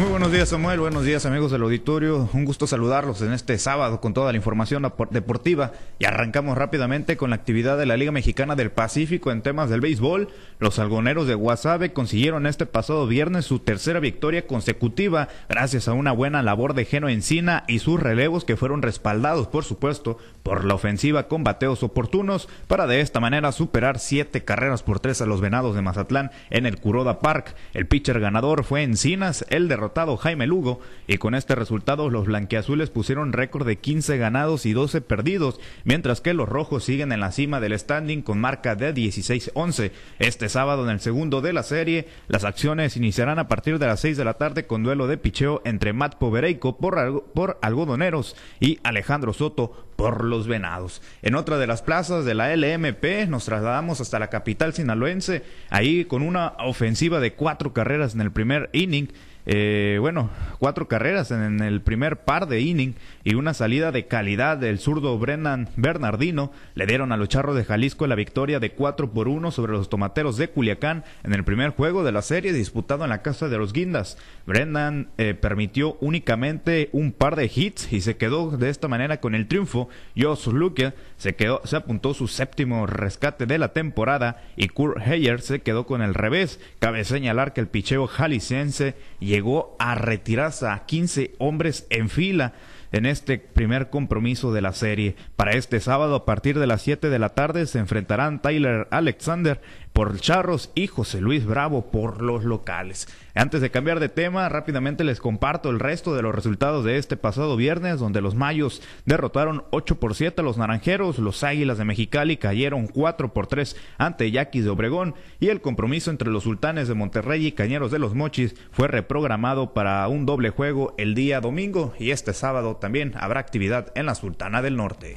Muy buenos días Samuel, buenos días amigos del auditorio, un gusto saludarlos en este sábado con toda la información deportiva y arrancamos rápidamente con la actividad de la Liga Mexicana del Pacífico en temas del béisbol. Los algoneros de Guasave consiguieron este pasado viernes su tercera victoria consecutiva gracias a una buena labor de Geno Encina y sus relevos que fueron respaldados por supuesto por la ofensiva con bateos oportunos para de esta manera superar siete carreras por tres a los Venados de Mazatlán en el Curoda Park. El pitcher ganador fue Encinas, el derrotado Jaime Lugo y con este resultado los blanquiazules pusieron récord de 15 ganados y 12 perdidos, mientras que los rojos siguen en la cima del standing con marca de 16-11. Este sábado en el segundo de la serie, las acciones iniciarán a partir de las 6 de la tarde con duelo de picheo entre Matt Povereico por, por algodoneros y Alejandro Soto por los venados. En otra de las plazas de la LMP nos trasladamos hasta la capital sinaloense, ahí con una ofensiva de cuatro carreras en el primer inning eh, bueno, cuatro carreras en el primer par de inning y una salida de calidad del zurdo Brennan Bernardino le dieron a los charros de Jalisco la victoria de 4 por 1 sobre los tomateros de Culiacán en el primer juego de la serie disputado en la casa de los Guindas. Brennan eh, permitió únicamente un par de hits y se quedó de esta manera con el triunfo. Josh Luque se, quedó, se apuntó su séptimo rescate de la temporada y Kurt Heyer se quedó con el revés. Cabe señalar que el picheo jalisciense llegó a retirarse a 15 hombres en fila en este primer compromiso de la serie. Para este sábado a partir de las 7 de la tarde se enfrentarán Tyler Alexander por Charros y José Luis Bravo por los locales. Antes de cambiar de tema, rápidamente les comparto el resto de los resultados de este pasado viernes, donde los Mayos derrotaron 8 por 7 a los Naranjeros, los Águilas de Mexicali cayeron 4 por 3 ante Yaquis de Obregón y el compromiso entre los Sultanes de Monterrey y Cañeros de los Mochis fue reprogramado para un doble juego el día domingo y este sábado también habrá actividad en la Sultana del Norte.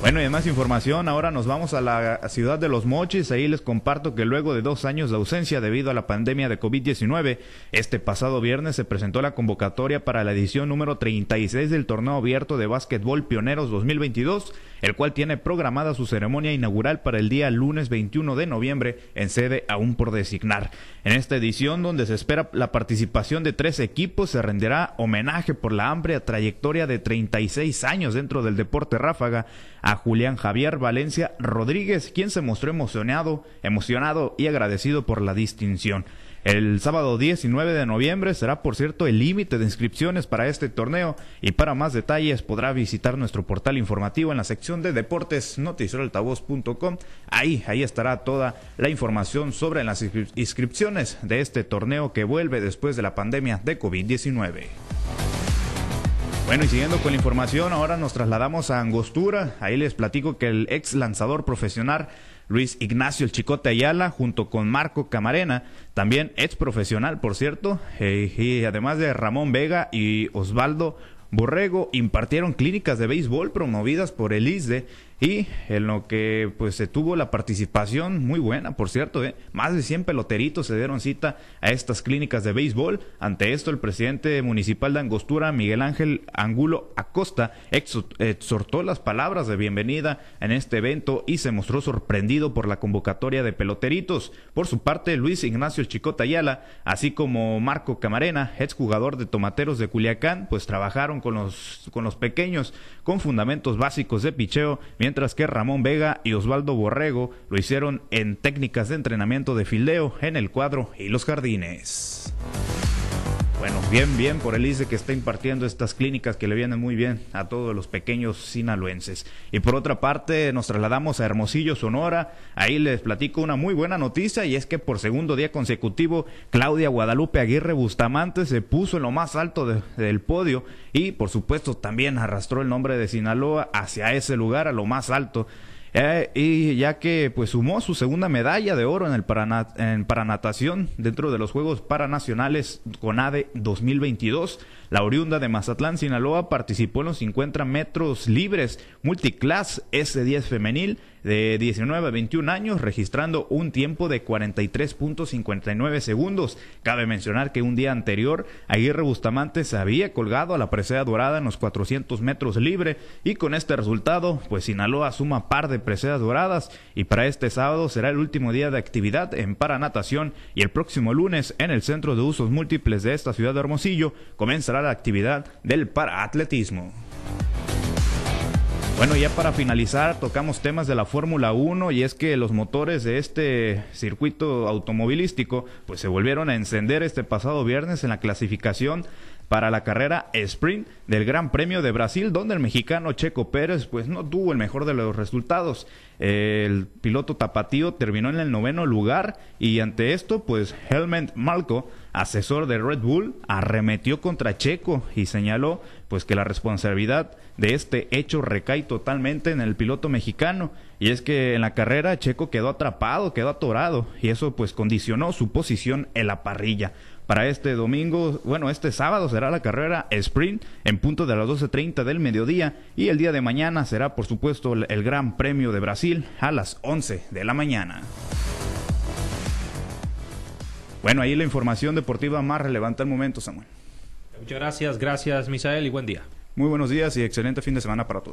Bueno, y más información, ahora nos vamos a la ciudad de Los Mochis. Ahí les comparto que luego de dos años de ausencia debido a la pandemia de COVID-19, este pasado viernes se presentó la convocatoria para la edición número 36 del torneo abierto de básquetbol Pioneros 2022, el cual tiene programada su ceremonia inaugural para el día lunes 21 de noviembre en sede aún por designar. En esta edición, donde se espera la participación de tres equipos, se renderá homenaje por la amplia trayectoria de 36 años dentro del deporte ráfaga a Julián Javier Valencia Rodríguez, quien se mostró emocionado, emocionado y agradecido por la distinción. El sábado 19 de noviembre será, por cierto, el límite de inscripciones para este torneo y para más detalles podrá visitar nuestro portal informativo en la sección de deportes noticioaltavoz.com. Ahí, ahí estará toda la información sobre las inscripciones de este torneo que vuelve después de la pandemia de COVID-19. Bueno, y siguiendo con la información, ahora nos trasladamos a Angostura. Ahí les platico que el ex lanzador profesional Luis Ignacio El Chicote Ayala, junto con Marco Camarena, también ex profesional, por cierto, eh, y además de Ramón Vega y Osvaldo Borrego, impartieron clínicas de béisbol promovidas por el ISDE y en lo que pues se tuvo la participación muy buena, por cierto, ¿eh? más de 100 peloteritos se dieron cita a estas clínicas de béisbol. Ante esto, el presidente municipal de Angostura, Miguel Ángel Angulo Acosta, exhortó las palabras de bienvenida en este evento y se mostró sorprendido por la convocatoria de peloteritos. Por su parte, Luis Ignacio Chicota Ayala, así como Marco Camarena, exjugador de Tomateros de Culiacán, pues trabajaron con los, con los pequeños con fundamentos básicos de picheo, que Ramón Vega y Osvaldo Borrego lo hicieron en técnicas de entrenamiento de fildeo en el cuadro y los jardines. Bien, bien por el ICE que está impartiendo estas clínicas que le vienen muy bien a todos los pequeños sinaloenses. Y por otra parte, nos trasladamos a Hermosillo, Sonora. Ahí les platico una muy buena noticia y es que por segundo día consecutivo, Claudia Guadalupe Aguirre Bustamante se puso en lo más alto del podio y por supuesto también arrastró el nombre de Sinaloa hacia ese lugar, a lo más alto. Eh, y ya que pues sumó su segunda medalla de oro en el paranatación dentro de los Juegos Paranacionales CONADE 2022, la oriunda de Mazatlán, Sinaloa, participó en los 50 metros libres multiclass S10 femenil de 19 a 21 años, registrando un tiempo de 43.59 segundos. Cabe mencionar que un día anterior, Aguirre Bustamante se había colgado a la presea dorada en los 400 metros libre y con este resultado, pues Sinaloa suma par de preseas doradas y para este sábado será el último día de actividad en paranatación y el próximo lunes en el Centro de Usos Múltiples de esta ciudad de Hermosillo comenzará la actividad del paraatletismo. Bueno, ya para finalizar, tocamos temas de la Fórmula 1 y es que los motores de este circuito automovilístico pues se volvieron a encender este pasado viernes en la clasificación para la carrera sprint del Gran Premio de Brasil, donde el mexicano Checo Pérez pues no tuvo el mejor de los resultados. El piloto tapatío terminó en el noveno lugar y ante esto pues Helmut Malko, asesor de Red Bull, arremetió contra Checo y señaló pues que la responsabilidad de este hecho recae totalmente en el piloto mexicano y es que en la carrera Checo quedó atrapado, quedó atorado y eso pues condicionó su posición en la parrilla para este domingo, bueno, este sábado será la carrera sprint en punto de las 12.30 del mediodía y el día de mañana será por supuesto el Gran Premio de Brasil a las 11 de la mañana. Bueno, ahí la información deportiva más relevante al momento, Samuel. Muchas gracias, gracias Misael y buen día. Muy buenos días y excelente fin de semana para todos.